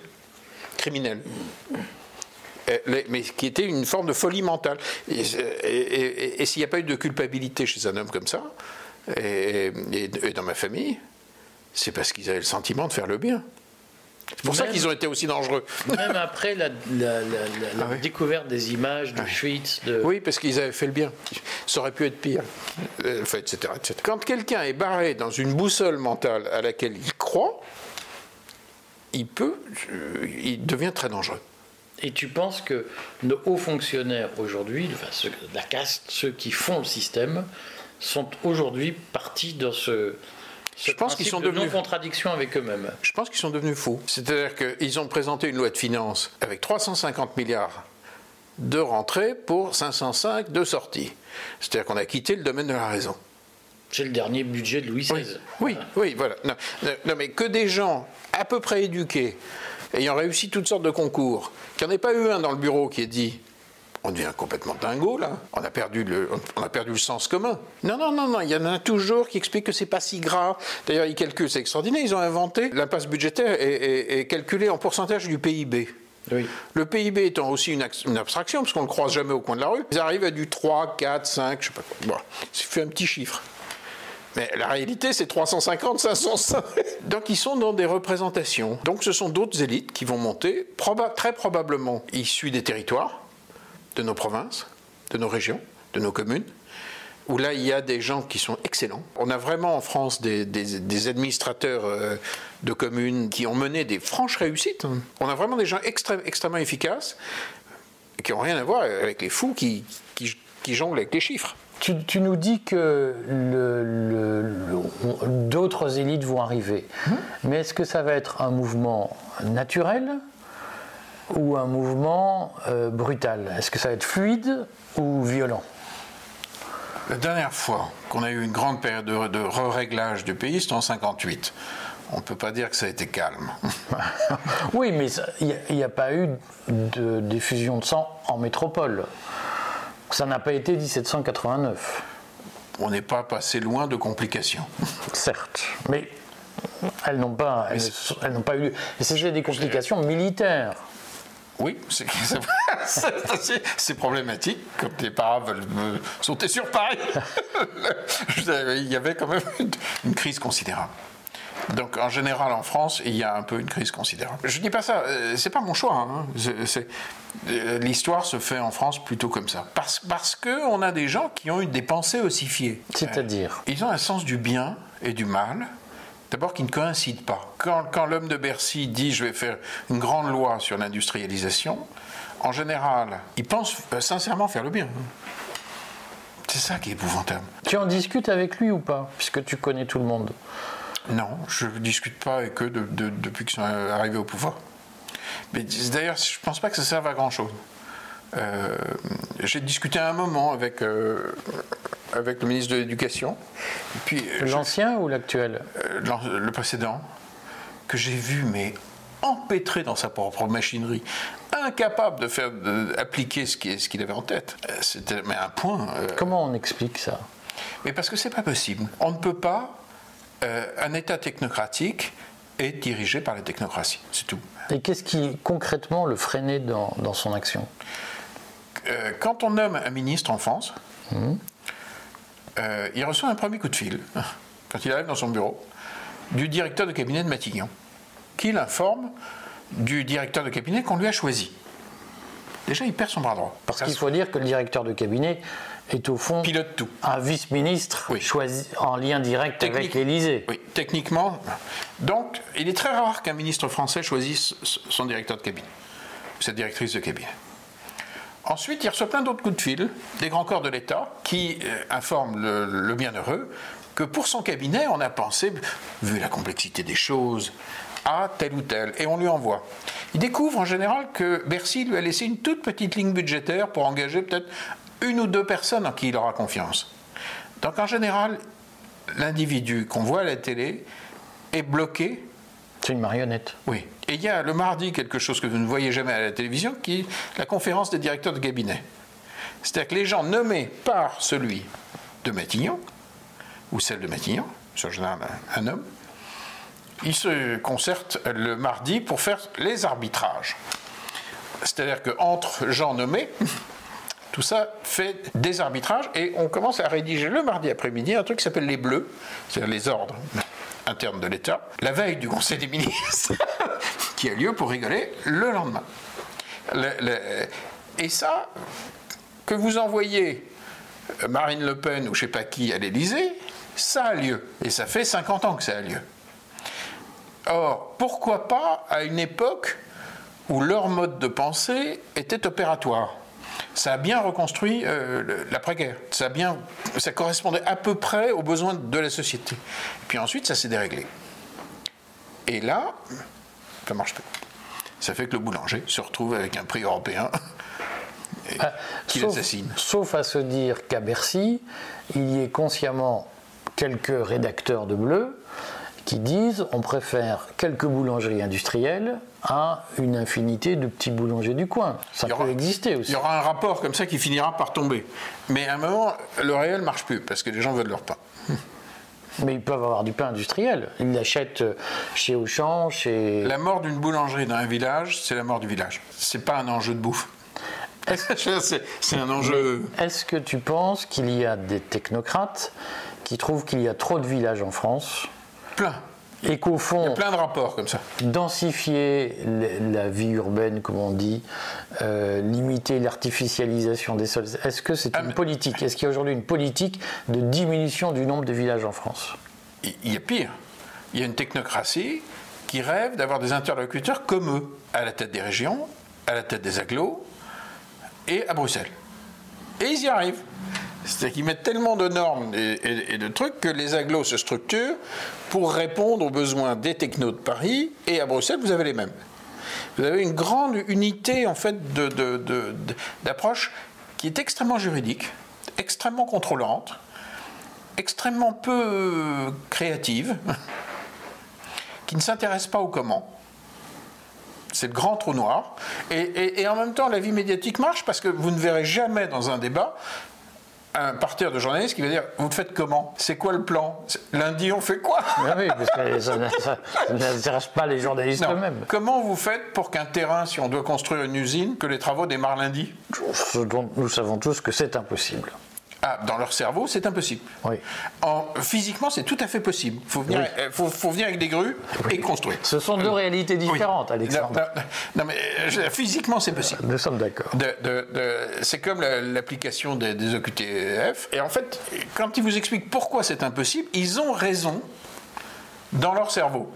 [SPEAKER 2] criminelle. Mais qui était une forme de folie mentale. Et, et, et, et s'il n'y a pas eu de culpabilité chez un homme comme ça, et, dans ma famille, c'est parce qu'ils avaient le sentiment de faire le bien. C'est pour même, ça qu'ils ont été aussi dangereux.
[SPEAKER 1] Même après la, la, la, la ah oui. découverte des images de Schwitz. De...
[SPEAKER 2] Oui, parce qu'ils avaient fait le bien. Ça aurait pu être pire. Enfin, etc., etc. Quand quelqu'un est barré dans une boussole mentale à laquelle il croit, il peut, il devient très dangereux.
[SPEAKER 1] Et tu penses que nos hauts fonctionnaires aujourd'hui, enfin ceux, la caste, ceux qui font le système, sont aujourd'hui partis dans ce
[SPEAKER 2] je pense qu'ils sont
[SPEAKER 1] de
[SPEAKER 2] devenus
[SPEAKER 1] contradiction avec eux-mêmes.
[SPEAKER 2] Je pense qu'ils sont devenus fous. C'est-à-dire qu'ils ont présenté une loi de finances avec 350 milliards de rentrées pour 505 de sorties. C'est-à-dire qu'on a quitté le domaine de la raison.
[SPEAKER 1] C'est le dernier budget de Louis XVI.
[SPEAKER 2] Oui, oui, oui voilà. Non, non, mais que des gens à peu près éduqués, ayant réussi toutes sortes de concours, qu'il n'y en ait pas eu un dans le bureau qui ait dit on devient complètement dingo là. On a perdu le, on a perdu le sens commun. Non, non, non, non. Il y en a toujours qui expliquent que c'est pas si grave. D'ailleurs, ils calculent, c'est extraordinaire. Ils ont inventé l'impasse budgétaire est, est, calculée en pourcentage du PIB.
[SPEAKER 1] Oui.
[SPEAKER 2] Le PIB étant aussi une, une abstraction, parce qu'on ne le croise jamais au coin de la rue, ils arrivent à du 3, 4, 5, je sais pas quoi. Bon, c'est fait un petit chiffre. Mais la réalité, c'est 350, 505. Donc ils sont dans des représentations. Donc ce sont d'autres élites qui vont monter, proba très probablement issues des territoires, de nos provinces, de nos régions, de nos communes, où là il y a des gens qui sont excellents. On a vraiment en France des, des, des administrateurs euh, de communes qui ont mené des franches réussites. On a vraiment des gens extrême, extrêmement efficaces qui n'ont rien à voir avec les fous qui, qui, qui jonglent avec les chiffres.
[SPEAKER 1] Tu, tu, nous dis que d'autres élites vont arriver, mmh. mais est-ce que ça va être un mouvement naturel ou un mouvement euh, brutal Est-ce que ça va être fluide ou violent?
[SPEAKER 2] La dernière fois qu'on a eu une grande période de, de réglage du pays, c'était en 58. On ne peut pas dire que ça a été calme.
[SPEAKER 1] oui, mais il n'y a, a, pas eu de diffusion de sang en métropole. Ça n'a pas été 1789.
[SPEAKER 2] On n'est pas passé loin de complications.
[SPEAKER 1] Certes, mais elles n'ont pas, elles, elles n'ont pas eu lieu. Et c'était des complications militaires.
[SPEAKER 2] Oui, c'est problématique quand les parents veulent sauter sur Paris. il y avait quand même une crise considérable. Donc en général en France, il y a un peu une crise considérable. Je ne dis pas ça, c'est pas mon choix. Hein. L'histoire se fait en France plutôt comme ça. Parce, parce qu'on a des gens qui ont eu des pensées ossifiées.
[SPEAKER 1] C'est-à-dire?
[SPEAKER 2] Ils ont un sens du bien et du mal D'abord, qui ne coïncident pas. Quand, quand l'homme de Bercy dit je vais faire une grande loi sur l'industrialisation, en général, il pense sincèrement faire le bien. C'est ça qui est épouvantable.
[SPEAKER 1] Tu en discutes avec lui ou pas Puisque tu connais tout le monde?
[SPEAKER 2] Non, je ne discute pas avec eux de, de, depuis qu'ils sont arrivés au pouvoir. Mais d'ailleurs, je ne pense pas que ça serve à grand-chose. Euh, J'ai discuté un moment avec, euh, avec le ministre de l'Éducation.
[SPEAKER 1] L'ancien ou l'actuel?
[SPEAKER 2] Euh, Le précédent, que j'ai vu, mais empêtré dans sa propre machinerie, incapable de faire appliquer ce qu'il avait en tête. Euh, c'était mais un point.
[SPEAKER 1] Euh, Comment on explique ça?
[SPEAKER 2] Mais parce que c'est pas possible. On ne peut pas. Euh, un État technocratique est dirigé par la technocratie, c'est tout.
[SPEAKER 1] Et qu'est-ce qui concrètement le freinait dans, dans son action?
[SPEAKER 2] Quand on nomme un ministre en France, mmh. Il reçoit un premier coup de fil quand il arrive dans son bureau du directeur de cabinet de Matignon, qui l'informe du directeur de cabinet qu'on lui a choisi. Déjà, il perd son bras droit.
[SPEAKER 1] Parce qu'il faut dire que le directeur de cabinet est au fond
[SPEAKER 2] Pilote tout.
[SPEAKER 1] un vice-ministre choisi en lien direct avec l'Élysée.
[SPEAKER 2] Oui, techniquement. Donc, il est très rare qu'un ministre français choisisse son directeur de cabinet, sa directrice de cabinet. Ensuite, il reçoit plein d'autres coups de fil des grands corps de l'État qui euh, informent le, le bienheureux que pour son cabinet, on a pensé, vu la complexité des choses, à tel ou tel, et on lui envoie. Il découvre en général que Bercy lui a laissé une toute petite ligne budgétaire pour engager peut-être une ou deux personnes en qui il aura confiance. Donc en général, l'individu qu'on voit à la télé est bloqué.
[SPEAKER 1] C'est une marionnette.
[SPEAKER 2] Oui. Et il y a le mardi quelque chose que vous ne voyez jamais à la télévision, qui est la conférence des directeurs de cabinet. C'est-à-dire que les gens nommés par celui de Matignon, ou celle de Matignon, c'est en général un homme, ils se concertent le mardi pour faire les arbitrages. C'est-à-dire qu'entre gens nommés, tout ça fait des arbitrages et on commence à rédiger le mardi après-midi un truc qui s'appelle les bleus, c'est-à-dire les ordres internes de l'État, la veille du Conseil des ministres, qui a lieu pour rigoler le lendemain. et ça, que vous envoyez Marine Le Pen ou je ne sais pas qui à l'Élysée, ça a lieu. Et ça fait 50 ans que ça a lieu. Or, pourquoi pas à une époque où leur mode de pensée était opératoire? Ça a bien reconstruit euh, l'après-guerre. Ça, bien, ça correspondait à peu près aux besoins de la société. Puis ensuite, ça s'est déréglé. Et là, ça marche pas. Ça fait que le boulanger se retrouve avec un prix européen
[SPEAKER 1] ah, qui l'assassine. Sauf à se dire qu'à Bercy, il y ait consciemment quelques rédacteurs de bleu qui disent on préfère quelques boulangeries industrielles à une infinité de petits boulangers du coin. Ça peut exister aussi.
[SPEAKER 2] Il y aura un rapport comme ça qui finira par tomber. Mais à un moment, le réel marche plus parce que les gens veulent leur pain.
[SPEAKER 1] Mais ils peuvent avoir du pain industriel. Ils l'achètent chez Auchan, chez.
[SPEAKER 2] La mort d'une boulangerie dans un village, c'est la mort du village. C'est pas un enjeu de bouffe. c'est un enjeu.
[SPEAKER 1] Est-ce que tu penses qu'il y a des technocrates qui trouvent qu'il y a trop de villages en France
[SPEAKER 2] Plein.
[SPEAKER 1] Et qu'au fond,
[SPEAKER 2] il y a plein de rapports comme ça.
[SPEAKER 1] Densifier la vie urbaine, comme on dit, euh, limiter l'artificialisation des sols. Est-ce que c'est ah, une politique? Est-ce qu'il y a aujourd'hui une politique de diminution du nombre de villages en France?
[SPEAKER 2] Il y a pire. Il y a une technocratie qui rêve d'avoir des interlocuteurs comme eux, à la tête des régions, à la tête des agglos et à Bruxelles. Et ils y arrivent. C'est-à-dire qu'ils mettent tellement de normes et, de trucs que les agglos se structurent pour répondre aux besoins des technos de Paris et à Bruxelles, vous avez les mêmes. Vous avez une grande unité en fait d'approche qui est extrêmement juridique, extrêmement contrôlante, extrêmement peu créative, qui ne s'intéresse pas au comment. C'est le grand trou noir. et, en même temps, la vie médiatique marche parce que vous ne verrez jamais dans un débat un parterre de journalistes qui va dire Vous faites comment? C'est quoi le plan? Lundi, on fait quoi?
[SPEAKER 1] Ah Oui, parce que ça, n'intéresse pas les journalistes eux-mêmes.
[SPEAKER 2] Comment vous faites pour qu'un terrain, si on doit construire une usine, que les travaux démarrent lundi?
[SPEAKER 1] Nous savons tous que c'est impossible.
[SPEAKER 2] Ah, dans leur cerveau, c'est impossible.
[SPEAKER 1] Oui.
[SPEAKER 2] En, physiquement, c'est tout à fait possible. Il faut, venir, euh, faut, venir avec des grues et construire.
[SPEAKER 1] Ce sont deux réalités différentes, Alexandre.
[SPEAKER 2] Non, mais euh, physiquement, c'est possible.
[SPEAKER 1] Nous sommes d'accord.
[SPEAKER 2] c'est comme l'application des, des OQTF. Et en fait, quand ils vous expliquent pourquoi c'est impossible, ils ont raison dans leur cerveau.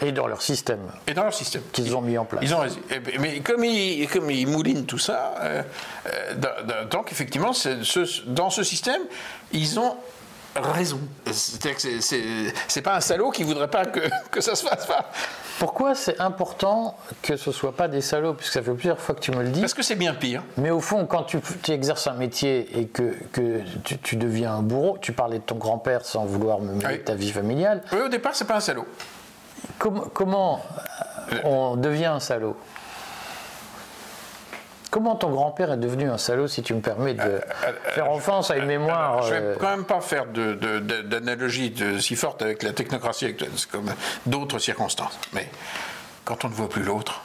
[SPEAKER 1] Et dans leur système.
[SPEAKER 2] Et dans leur système.
[SPEAKER 1] Qu'ils ont mis en place.
[SPEAKER 2] Ils ont, eh mais comme ils, comme ils moulinent tout ça, euh, euh, donc effectivement, dans ce système, ils ont raison. C'est-à-dire que c'est pas un salaud qui voudrait pas que, que ça se fasse pas.
[SPEAKER 1] Pourquoi c'est important que ce soit pas des salauds? Puisque ça fait plusieurs fois que tu me le dis.
[SPEAKER 2] Parce que c'est bien pire.
[SPEAKER 1] Mais au fond, quand tu, exerces un métier et que, que tu, deviens un bourreau, tu parlais de ton grand-père sans vouloir me mettre ta vie familiale.
[SPEAKER 2] Oui, au départ, c'est pas un salaud
[SPEAKER 1] comment, on devient un salaud? Comment ton grand-père est devenu un salaud, si tu me permets de euh, euh, faire offense à une mémoire
[SPEAKER 2] Je ne vais quand même pas faire d'analogie si forte avec la technocratie actuelle, c'est comme d'autres circonstances. Mais quand on ne voit plus l'autre,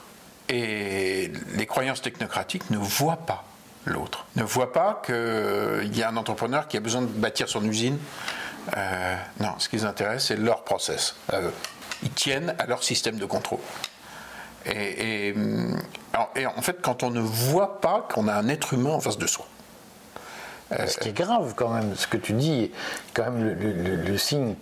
[SPEAKER 2] et les croyances technocratiques ne voient pas l'autre, ne voient pas qu'il y a un entrepreneur qui a besoin de bâtir son usine. non, ce qui les intéresse, c'est leur process. Ils tiennent à leur système de contrôle. Et, en fait, quand on ne voit pas qu'on a un être humain en face de soi.
[SPEAKER 1] Euh, ce qui est grave quand même, ce que tu dis, quand même le, signe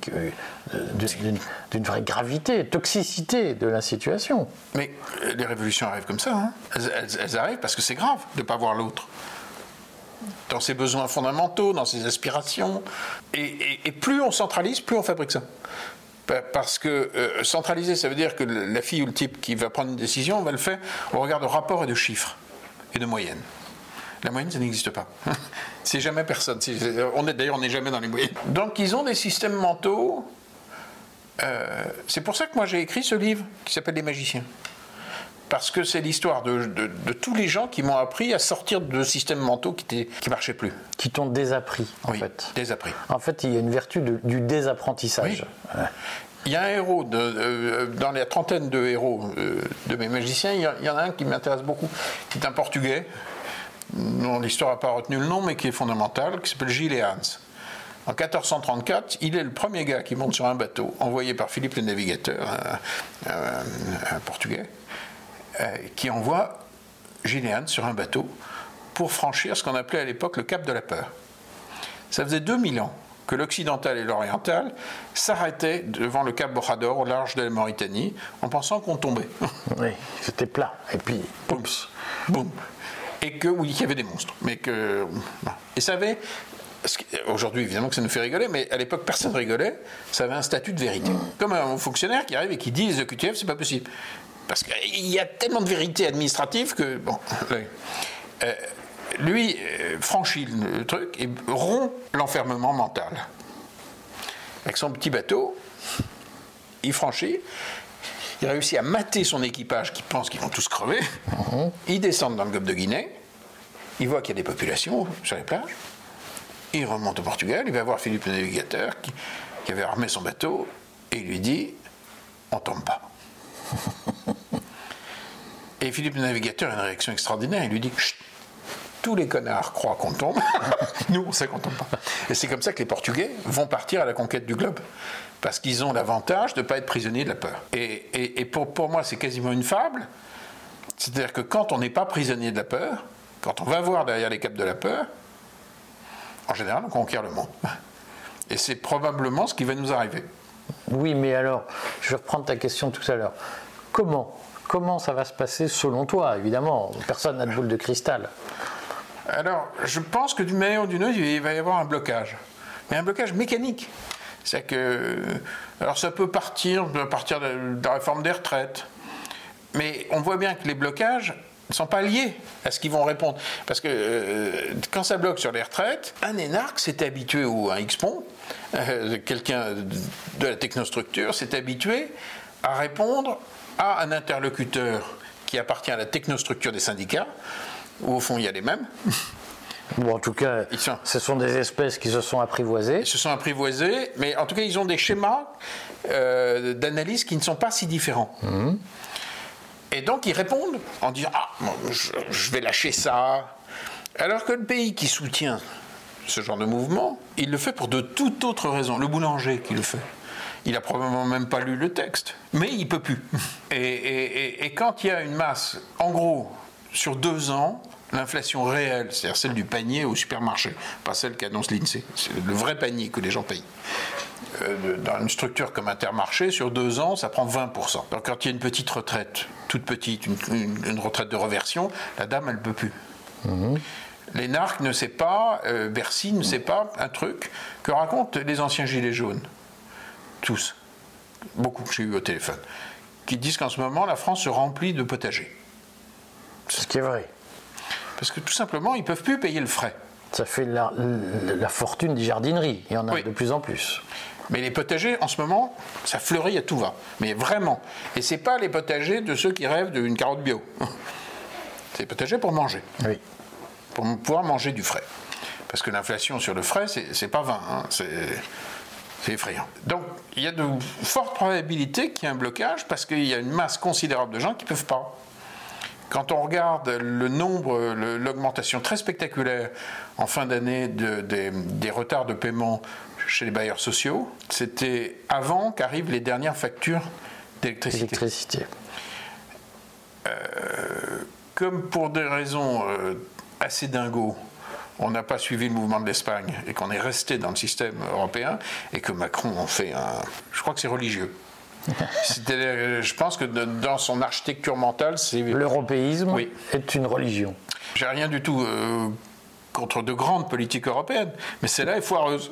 [SPEAKER 1] d'une vraie gravité, toxicité de la situation.
[SPEAKER 2] Mais euh, les révolutions arrivent comme ça. Hein. Elles, arrivent parce que c'est grave de ne pas voir l'autre. Dans ses besoins fondamentaux, dans ses aspirations. et, plus on centralise, plus on fabrique ça. Parce que euh, centraliser, ça veut dire que la fille ou le type qui va prendre une décision, on va le faire au regard de rapports et de chiffres et de moyennes. La moyenne, ça n'existe pas. c'est jamais personne. on est, d'ailleurs, on n'est jamais dans les moyennes. Donc, ils ont des systèmes mentaux. Euh, c'est pour ça que moi, j'ai écrit ce livre qui s'appelle Les magiciens. Parce que c'est l'histoire de, tous les gens qui m'ont appris à sortir de systèmes mentaux qui ne marchaient plus.
[SPEAKER 1] Qui t'ont désappris, en
[SPEAKER 2] oui,
[SPEAKER 1] fait.
[SPEAKER 2] Désappris.
[SPEAKER 1] En fait, il y a une vertu du désapprentissage.
[SPEAKER 2] Il y a un héros, euh, dans la trentaine de héros euh, de mes magiciens, il y, en a un qui m'intéresse beaucoup, qui est un Portugais, dont l'histoire n'a pas retenu le nom, mais qui est fondamental, qui s'appelle Gilles Hans. En 1434, il est le premier gars qui monte sur un bateau envoyé par Philippe le Navigateur, un Portugais, qui envoie Gilead sur un bateau pour franchir ce qu'on appelait à l'époque le cap de la peur. Ça faisait 2000 ans que l'occidental et l'oriental s'arrêtaient devant le cap Bojador au large de la Mauritanie en pensant qu'on tombait.
[SPEAKER 1] Oui, c'était plat. Et puis, boum,
[SPEAKER 2] boum. Et que, oui, il y avait des monstres. Mais que. Et ça avait. Aujourd'hui, évidemment que ça nous fait rigoler, mais à l'époque, personne rigolait. Ça avait un statut de vérité. Comme un fonctionnaire qui arrive et qui dit les OQTF, c'est pas possible. Parce qu'il y a tellement de vérité administrative que, bon, euh, lui euh, franchit le truc et rompt l'enfermement mental. Avec son petit bateau, il franchit, il réussit à mater son équipage qui pense qu'ils vont tous crever. Mhm. Il descend dans le golfe de Guinée, il voit qu'il y a des populations sur les plages, il remonte au Portugal, il va voir Philippe le navigateur qui, qui avait armé son bateau et il lui dit on tombe pas. Et Philippe le Navigateur a une réaction extraordinaire. Il lui dit Chut, tous les connards croient qu'on tombe, nous on sait qu'on tombe pas. Et c'est comme ça que les Portugais vont partir à la conquête du globe. Parce qu'ils ont l'avantage de ne pas être prisonniers de la peur. Et, pour, pour moi, c'est quasiment une fable. C'est-à-dire que quand on n'est pas prisonnier de la peur, quand on va voir derrière les caps de la peur, en général, on conquiert le monde. Et c'est probablement ce qui va nous arriver.
[SPEAKER 1] Oui, mais alors, je vais reprendre ta question tout à l'heure. Comment Comment ça va se passer selon toi Évidemment, personne n'a de boule de cristal.
[SPEAKER 2] Alors, je pense que d'une manière ou d'une autre, il va y avoir un blocage. Mais un blocage mécanique. C'est que. Alors, ça peut partir, partir de la réforme des retraites. Mais on voit bien que les blocages ne sont pas liés à ce qu'ils vont répondre. Parce que euh, quand ça bloque sur les retraites, un énarque s'est habitué, ou un X-Pont, euh, quelqu'un de la technostructure, s'est habitué à répondre à un interlocuteur qui appartient à la technostructure des syndicats, où au fond il y a les mêmes.
[SPEAKER 1] Bon, en tout cas, ce sont des espèces qui se sont apprivoisées.
[SPEAKER 2] Ils se sont apprivoisées, mais en tout cas, ils ont des schémas euh, d'analyse qui ne sont pas si différents. Mhm. Et donc, ils répondent en disant Ah, je, vais lâcher ça. Alors que le pays qui soutient ce genre de mouvement, il le fait pour de toute autre raison. Le boulanger qui le fait. Il a probablement même pas lu le texte, mais il peut plus. Et, quand il y a une masse, en gros, sur deux ans, l'inflation réelle, c'est-à-dire celle du panier au supermarché, pas celle qu'annonce l'INSEE, c'est le vrai panier que les gens payent. Euh, dans une structure comme Intermarché, sur deux ans, ça prend 20%. Donc quand il y a une petite retraite, toute petite, une, retraite de reversion, la dame, elle ne peut plus. Mmh. Ne sait pas, euh, Bercy ne sait pas un truc que racontent les anciens gilets jaunes tous, beaucoup que j'ai eu au téléphone, qui disent qu'en ce moment, la France se remplit de potagers.
[SPEAKER 1] C'est ce qui est vrai.
[SPEAKER 2] Parce que tout simplement, ils ne peuvent plus payer le frais.
[SPEAKER 1] Ça fait la, la fortune des jardineries. Il y en a
[SPEAKER 2] Oui.
[SPEAKER 1] de plus en plus.
[SPEAKER 2] Mais les potagers, en ce moment, ça fleurit à tout va. Mais vraiment. Et c'est pas les potagers de ceux qui rêvent d'une carotte bio. C'est les potagers pour manger,
[SPEAKER 1] Oui.
[SPEAKER 2] pour pouvoir manger du frais. Parce que l'inflation sur le frais, c'est pas 20, hein, c'est effrayant. Donc, il y a de fortes probabilités qu'il y ait un blocage parce qu'il y a une masse considérable de gens qui ne peuvent pas. Quand on regarde le nombre, l'augmentation très spectaculaire en fin d'année de- des, des retards de paiement chez les bailleurs sociaux, c'était avant qu'arrivent les dernières factures d'électricité.
[SPEAKER 1] L'électricité.
[SPEAKER 2] Comme pour des raisons euh, assez dingos, on n'a pas suivi le mouvement de l'Espagne et qu'on est resté dans le système européen et que Macron en fait un. Je crois que c'est religieux. Euh, je pense que de- dans son architecture mentale, c'est.
[SPEAKER 1] L'européisme
[SPEAKER 2] Oui.
[SPEAKER 1] est une religion.
[SPEAKER 2] J'ai rien du tout euh, contre de grandes politiques européennes, mais celle-là est foireuse.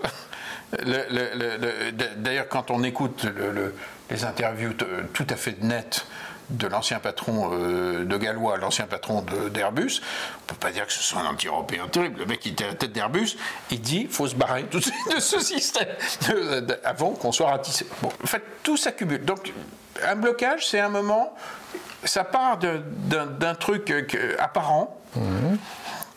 [SPEAKER 2] Le- le- le- le- D'ailleurs, quand on écoute le- le- les interviews t- tout à fait nettes de l'ancien patron euh, de Gallois, l'ancien patron d'Airbus, on peut pas dire que ce soit un anti-européen terrible. Le mec qui était à la tête d'Airbus, il dit faut se barrer tout de ce système de- de- avant qu'on soit ratissé. Bon, en fait, tout s'accumule. Donc, un blocage, c'est un moment, ça part d'un truc euh, apparent.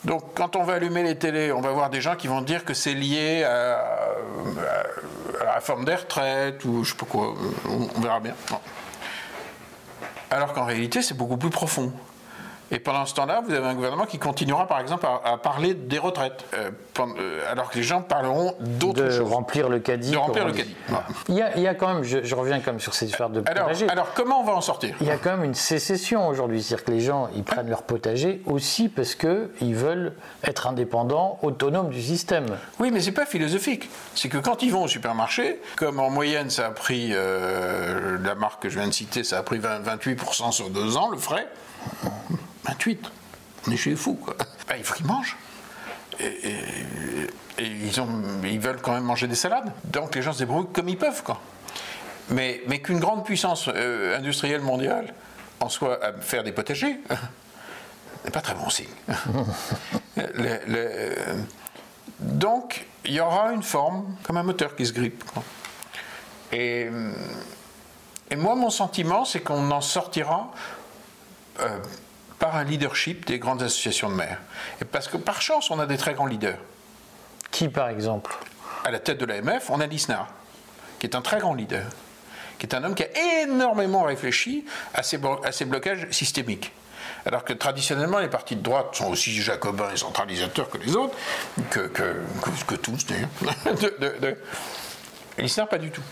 [SPEAKER 2] Donc, quand on va allumer les télés, on va voir des gens qui vont dire que c'est lié à, à- à la réforme des retraites ou je sais pas quoi. On, on verra bien. Alors qu'en réalité, c'est beaucoup plus profond. Et pendant ce temps-là, vous avez un gouvernement qui continuera, par exemple, à, à parler des retraites, euh, pendant- euh, alors que les gens parleront d'autres
[SPEAKER 1] De
[SPEAKER 2] choses.
[SPEAKER 1] remplir le caddie.
[SPEAKER 2] De remplir
[SPEAKER 1] comme
[SPEAKER 2] le caddie, voilà.
[SPEAKER 1] Il y, a, il y a quand même, je, je reviens quand même sur cette histoire de
[SPEAKER 2] Alors,
[SPEAKER 1] potager.
[SPEAKER 2] alors, comment on va en sortir?
[SPEAKER 1] Il y a quand même une sécession aujourd'hui, c'est-à-dire que les gens ils prennent leur potager aussi parce qu'ils veulent être indépendants, autonomes du système.
[SPEAKER 2] Oui, mais c'est pas philosophique. C'est que quand ils vont au supermarché, comme en moyenne ça a pris, euh, la marque que je viens de citer, ça a pris 20 28% sur deux ans, le frais, 28. On est chez les fous, quoi. Bah, il faut qu'ils mangent. Et, et- et ils, ont, ils veulent quand même manger des salades. Donc les gens se débrouillent comme ils peuvent, quoi. Mais, mais qu'une grande puissance euh, industrielle mondiale en soit à faire des potagers, n'est pas très bon signe. Le- le- donc, il y aura une forme, comme un moteur qui se grippe. quoi. Et, et moi, mon sentiment, c'est qu'on en sortira euh, par un leadership des grandes associations de maires. Et parce que par chance, on a des très grands leaders.
[SPEAKER 1] Qui par exemple?
[SPEAKER 2] À la tête de l'AMF, on a Lisnard, qui est un très grand leader, qui est un homme qui a énormément réfléchi à ces, blo- à ces blocages systémiques. Alors que traditionnellement, les partis de droite sont aussi jacobins et centralisateurs que les autres, que, que, que- que tous d'ailleurs. De- de- de- Et Lisnard, pas du tout.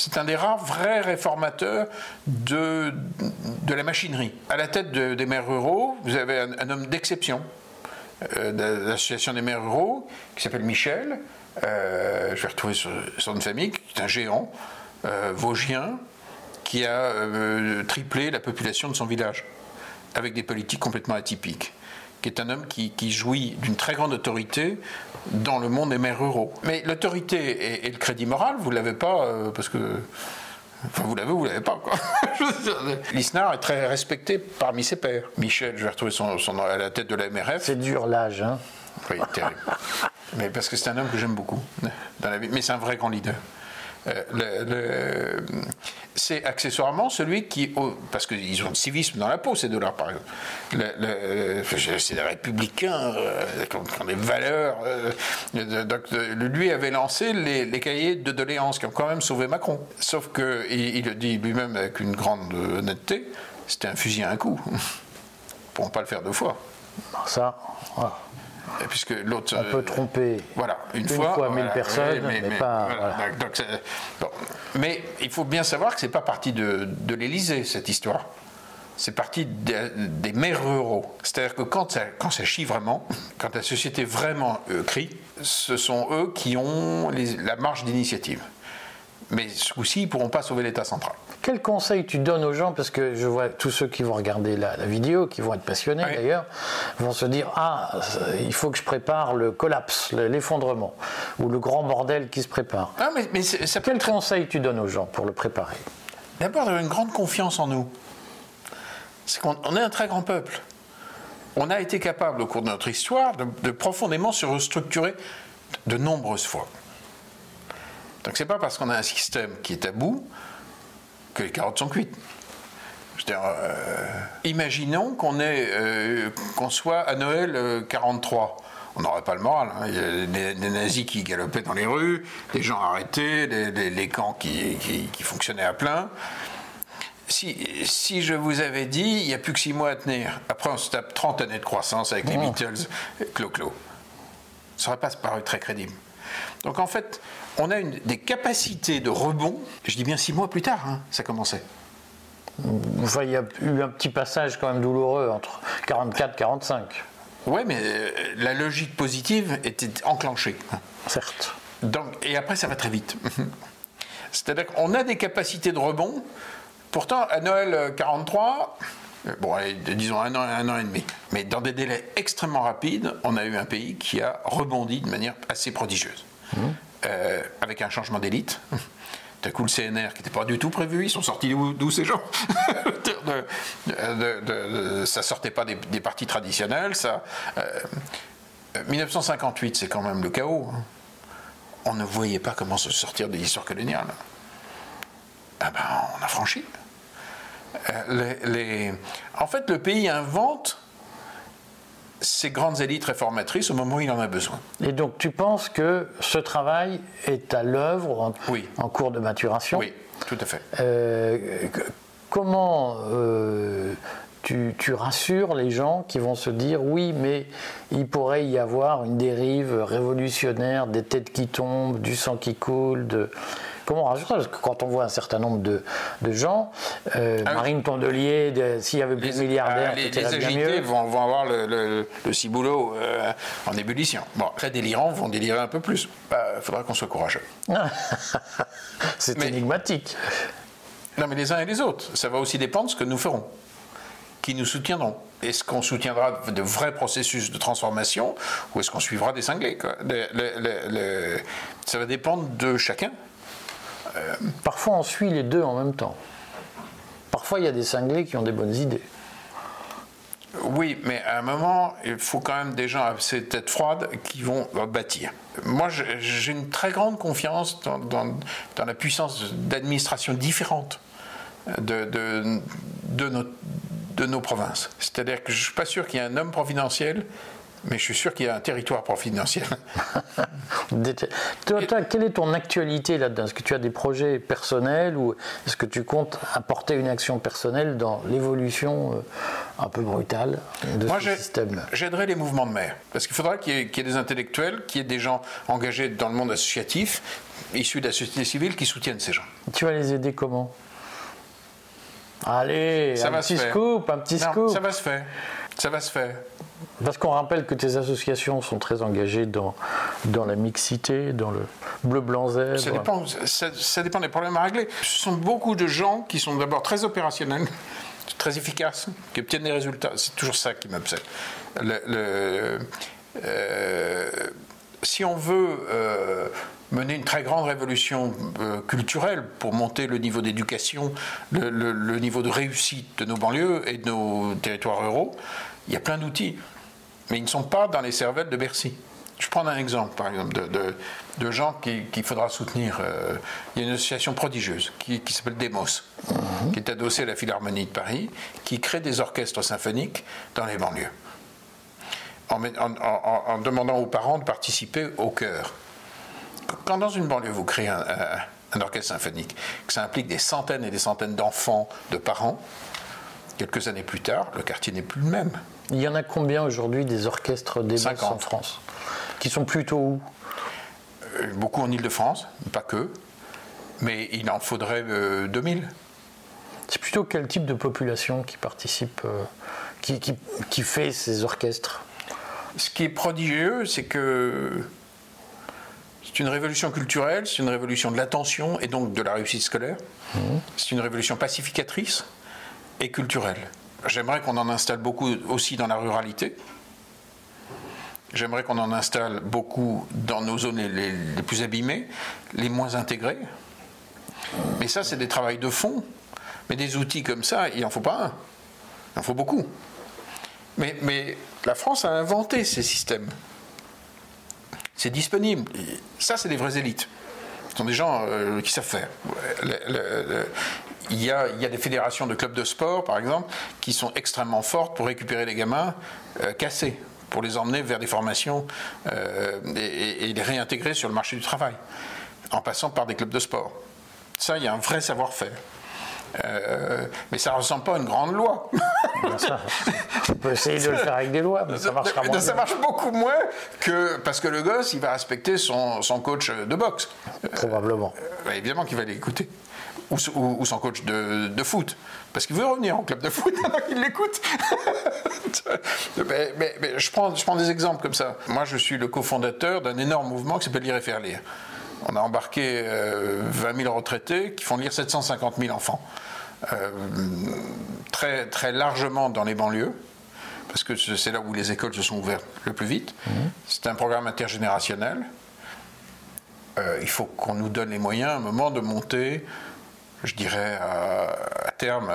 [SPEAKER 2] C'est un des rares vrais réformateurs de, la machinerie. À la tête de- des maires ruraux, vous avez un, homme d'exception euh, de l'association des maires ruraux qui s'appelle Michel. Euh, je vais retrouver son, nom de famille, qui est un géant euh, vosgien qui a triplé la population de son village avec des politiques complètement atypiques qui est un homme qui jouit d'une très grande autorité dans le monde des maires ruraux. Mais l'autorité et, et le crédit moral, vous ne l'avez pas euh, parce que... Enfin, vous l'avez ou vous l'avez pas, quoi. Lisnard est très respecté parmi ses pairs. Michel, je vais retrouver son, son à la tête de la MRF.
[SPEAKER 1] C'est dur l'âge. Hein
[SPEAKER 2] Oui, terrible. Mais parce que c'est un homme que j'aime beaucoup dans la vie. Mais c'est un vrai grand leader. Euh, le- le- c'est accessoirement celui qui, parce qu'ils ont le civisme dans la peau, ces deux-là, par exemple. Le- le- c'est des républicains euh, qui ont, des valeurs. euh, donc, euh, lui avait lancé les, cahiers de doléances qui ont quand même sauvé Macron. Sauf que, il le dit lui-même avec une grande honnêteté, c'était un fusil à un coup. Ils ne pourront pas le faire deux fois.
[SPEAKER 1] Ça, voilà.
[SPEAKER 2] Puisque l'autre.
[SPEAKER 1] on peut
[SPEAKER 2] euh,
[SPEAKER 1] tromper
[SPEAKER 2] voilà, une,
[SPEAKER 1] une
[SPEAKER 2] fois,
[SPEAKER 1] fois
[SPEAKER 2] voilà,
[SPEAKER 1] 1000 personnes,
[SPEAKER 2] oui,
[SPEAKER 1] mais, pas.
[SPEAKER 2] voilà,
[SPEAKER 1] voilà.
[SPEAKER 2] donc bon. Mais il faut bien savoir que c'est pas parti de, de l'Élysée cette histoire. C'est parti des, des maires ruraux. C'est-à-dire que quand ça, quand ça chie vraiment, quand la société vraiment euh, crie, ce sont eux qui ont les- la marge d'initiative. Mais ce coup-ci, ils ne pourront pas sauver l'État central.
[SPEAKER 1] Quel conseil tu donnes aux gens? Parce que je vois tous ceux qui vont regarder la, la vidéo, qui vont être passionnés
[SPEAKER 2] Oui.
[SPEAKER 1] d'ailleurs, vont se dire Ah, il faut que je prépare le collapse, le- l'effondrement, ou le grand bordel qui se prépare.
[SPEAKER 2] Ah, mais, ça peut
[SPEAKER 1] Quel conseil tu donnes aux gens pour le préparer?
[SPEAKER 2] D'abord, d'avoir une grande confiance en nous. C'est qu'on on est un très grand peuple. on a été capable au cours de notre histoire de, de profondément se restructurer de nombreuses fois. Donc c'est pas parce qu'on a un système qui est à bout que les carottes sont cuites. Euh, imaginons qu'on euh, qu'on soit à Noël 43. Euh, on n'aurait pas le moral. Hein. Il y a des, nazis qui galopaient dans les rues, des gens arrêtés, des, camps qui, qui, fonctionnaient à plein. Si, si, je vous avais dit, il n'y a plus que 6 mois à tenir, après on se tape 30 années de croissance avec les. Beatles, clo-clo. Ça n'aurait pas paru très crédible. Donc en fait, on a une, des capacités de rebond, je dis bien 6 mois plus tard, hein, ça commençait.
[SPEAKER 1] Enfin, il y a eu un petit passage quand même douloureux entre 44 et 45.
[SPEAKER 2] Oui, mais euh, la logique positive était enclenchée.
[SPEAKER 1] Certes.
[SPEAKER 2] Donc, et après, ça va très vite. C'est-à-dire qu'on a des capacités de rebond. Pourtant, à Noël 43, euh, bon, disons un an, un an et demi, mais dans des délais extrêmement rapides, on a eu un pays qui a rebondi de manière assez prodigieuse. Mmh. Euh, avec un changement d'élite. D'un coup, le CNR, qui n'était pas du tout prévu, ils sont sortis d'où ces gens? De, Ça sortait pas des, partis traditionnels. Ça, 1958, euh, c'est quand même le chaos. Hein. On ne voyait pas comment se sortir de l'histoire coloniale. Ah ben, on a franchi. Euh, les... En fait, le pays invente ces grandes élites réformatrices au moment où il en a besoin.
[SPEAKER 1] Et donc tu penses que ce travail est à l'œuvre en, en, cours de maturation
[SPEAKER 2] Oui, tout à fait.
[SPEAKER 1] Euh, comment euh, tu, tu, rassures les gens qui vont se dire oui, mais il pourrait y avoir une dérive révolutionnaire, des têtes qui tombent, du sang qui coule, de comment on Parce que quand on voit un certain nombre de, gens, euh, ah Marine Tondelier, s'il y avait plus de milliardaires,
[SPEAKER 2] ah, les, les agités vont, vont, avoir le, le, ciboulot euh, en ébullition. Bon, très délirants vont délirer un peu plus. Il bah, faudra qu'on soit courageux.
[SPEAKER 1] C'est énigmatique.
[SPEAKER 2] Non, mais les uns et les autres. Ça va aussi dépendre de ce que nous ferons qui nous soutiendront. Est-ce qu'on soutiendra de vrais processus de transformation ou est-ce qu'on suivra des cinglés Ça va dépendre de chacun.
[SPEAKER 1] Euh, parfois on suit les deux en même temps. Parfois il y a des cinglés qui ont des bonnes idées.
[SPEAKER 2] Oui, mais à un moment, il faut quand même des gens assez tête froide qui vont bâtir. Moi, j'ai une très grande confiance dans, la puissance d'administration différente de, de, nos, de nos provinces. C'est-à-dire que je ne suis pas sûr qu'il y ait un homme providentiel mais je suis sûr qu'il y a un territoire professionnel.
[SPEAKER 1] toi, quelle est ton actualité là-dedans? Est-ce que tu as des projets personnels ou est-ce que tu comptes apporter une action personnelle dans l'évolution euh, un peu brutale de ce système
[SPEAKER 2] J'aiderai les mouvements de mer. Parce qu'il faudra qu'il y, ait des intellectuels, qu'il y ait des gens engagés dans le monde associatif, issus de la société civile, qui soutiennent ces gens.
[SPEAKER 1] Tu vas les aider comment? Allez, ça un, petit scoop, un petit scoop.
[SPEAKER 2] Ça va se faire. Ça va se faire.
[SPEAKER 1] Parce qu'on rappelle que tes associations sont très engagées dans, dans la mixité, dans le bleu-blanc zèbre.
[SPEAKER 2] Ça dépend, ça, dépend des problèmes à régler. Ce sont beaucoup de gens qui sont d'abord très opérationnels, très efficaces, qui obtiennent des résultats. C'est toujours ça qui m'obsède. Euh, si on veut euh, mener une très grande révolution euh, culturelle pour monter le niveau d'éducation, le, le, niveau de réussite de nos banlieues et de nos territoires ruraux, il y a plein d'outils, mais ils ne sont pas dans les cervelles de Bercy. Je prends un exemple, par exemple, de, de, gens qu'il faudra soutenir. Euh, il y a une association prodigieuse qui, s'appelle Demos, mhm. qui est adossée à la Philharmonie de Paris, qui crée des orchestres symphoniques dans les banlieues, en, en, demandant aux parents de participer au chœur. Quand dans une banlieue, vous créez un, un orchestre symphonique, que ça implique des centaines et des centaines d'enfants, de parents, quelques années plus tard, le quartier n'est plus le même.
[SPEAKER 1] Il y en a combien aujourd'hui des orchestres des en France? Qui sont plutôt où?
[SPEAKER 2] Euh, Beaucoup en Ile-de-France, pas que, mais il en faudrait 2000. Euh,
[SPEAKER 1] C'est plutôt quel type de population qui participe, euh, qui, qui, fait ces orchestres?
[SPEAKER 2] Ce qui est prodigieux, c'est que c'est une révolution culturelle, c'est une révolution de l'attention et donc de la réussite scolaire. Mmh. C'est une révolution pacificatrice et culturelle. J'aimerais qu'on en installe beaucoup aussi dans la ruralité. J'aimerais qu'on en installe beaucoup dans nos zones les, plus abîmées, les moins intégrées. Mais ça, c'est des travaux de fond. Mais des outils comme ça, il n'en faut pas un. Il en faut beaucoup. Mais, la France a inventé ces systèmes. C'est disponible. Ça, c'est des vraies élites. Ce sont des gens euh, qui savent faire. Il, y a, il, y a, des fédérations de clubs de sport, par exemple, qui sont extrêmement fortes pour récupérer les gamins euh, cassés, pour les emmener vers des formations euh, et, et, les réintégrer sur le marché du travail, en passant par des clubs de sport. Ça, il y a un vrai savoir-faire. Euh, mais ça ne ressemble pas à une grande loi.
[SPEAKER 1] ça, on peut essayer de le faire avec des lois, mais ça marchera moins.
[SPEAKER 2] Ça marche beaucoup moins que parce que le gosse, il va respecter son, son coach de boxe.
[SPEAKER 1] Probablement.
[SPEAKER 2] Euh, évidemment qu'il va l'écouter. Ou, ou, son coach de, de foot. Parce qu'il veut revenir en club de foot, alors il l'écoute. mais, mais, mais, je, prends, je prends des exemples comme ça. Moi, je suis le cofondateur d'un énorme mouvement qui s'appelle Lire et faire lire. On a embarqué 20 euh, 000 retraités qui font lire 750 000 enfants. Euh, très, très largement dans les banlieues, parce que c'est là où les écoles se sont ouvertes le plus vite. Mmh. C'est un programme intergénérationnel. Euh, il faut qu'on nous donne les moyens à un moment de monter, je dirais à, terme,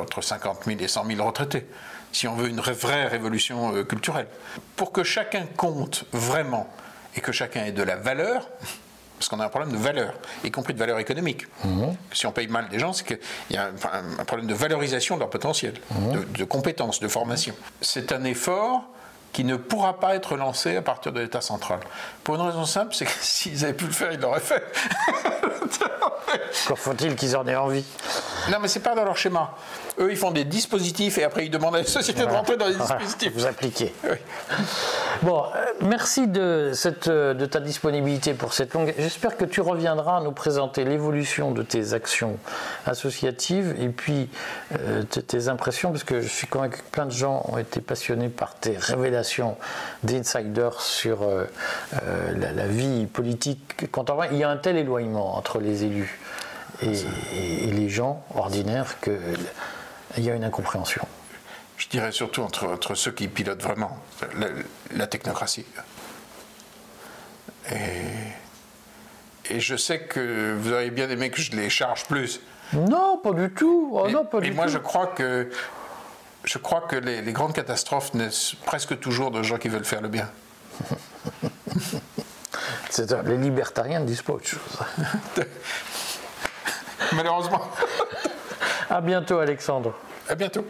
[SPEAKER 2] entre 50 000 et 100 000 retraités, si on veut une vraie révolution culturelle. Pour que chacun compte vraiment et que chacun ait de la valeur, parce qu'on a un problème de valeur, y compris de valeur économique. Mhm. Si on paye mal des gens, c'est qu'il y a un, problème de valorisation de leur potentiel, mhm. de, de compétences, de formation. C'est un effort qui ne pourra pas être lancé à partir de l'État central. Pour une raison simple, c'est que s'ils avaient pu le faire, ils l'auraient fait.
[SPEAKER 1] Encore faut-il qu'ils en aient envie?
[SPEAKER 2] Non, mais c'est pas dans leur schéma. Eux, ils font des dispositifs et après ils demandent à la société de rentrer dans les dispositifs.
[SPEAKER 1] Vous appliquez. Bon, euh, merci de, cette, euh, de ta disponibilité pour cette longue. J'espère que tu reviendras nous présenter l'évolution de tes actions associatives et puis euh, tes impressions, parce que je suis convaincu que plein de gens ont été passionnés par tes révélations d'insiders sur la, la, vie politique contemporaine. Il y a un tel éloignement entre les élus et, les gens ordinaires qu'il y a une incompréhension.
[SPEAKER 2] Je dirais surtout entre, entre ceux qui pilotent vraiment la, technocratie. Et, et, je sais que vous auriez bien aimé que je les charge plus.
[SPEAKER 1] Non, pas du tout. Oh, non, pas
[SPEAKER 2] et moi, je crois que je crois que les, les, grandes catastrophes naissent presque toujours de gens qui veulent faire le bien.
[SPEAKER 1] les libertariens ne disent pas autre chose.
[SPEAKER 2] Malheureusement.
[SPEAKER 1] À bientôt, Alexandre.
[SPEAKER 2] À bientôt.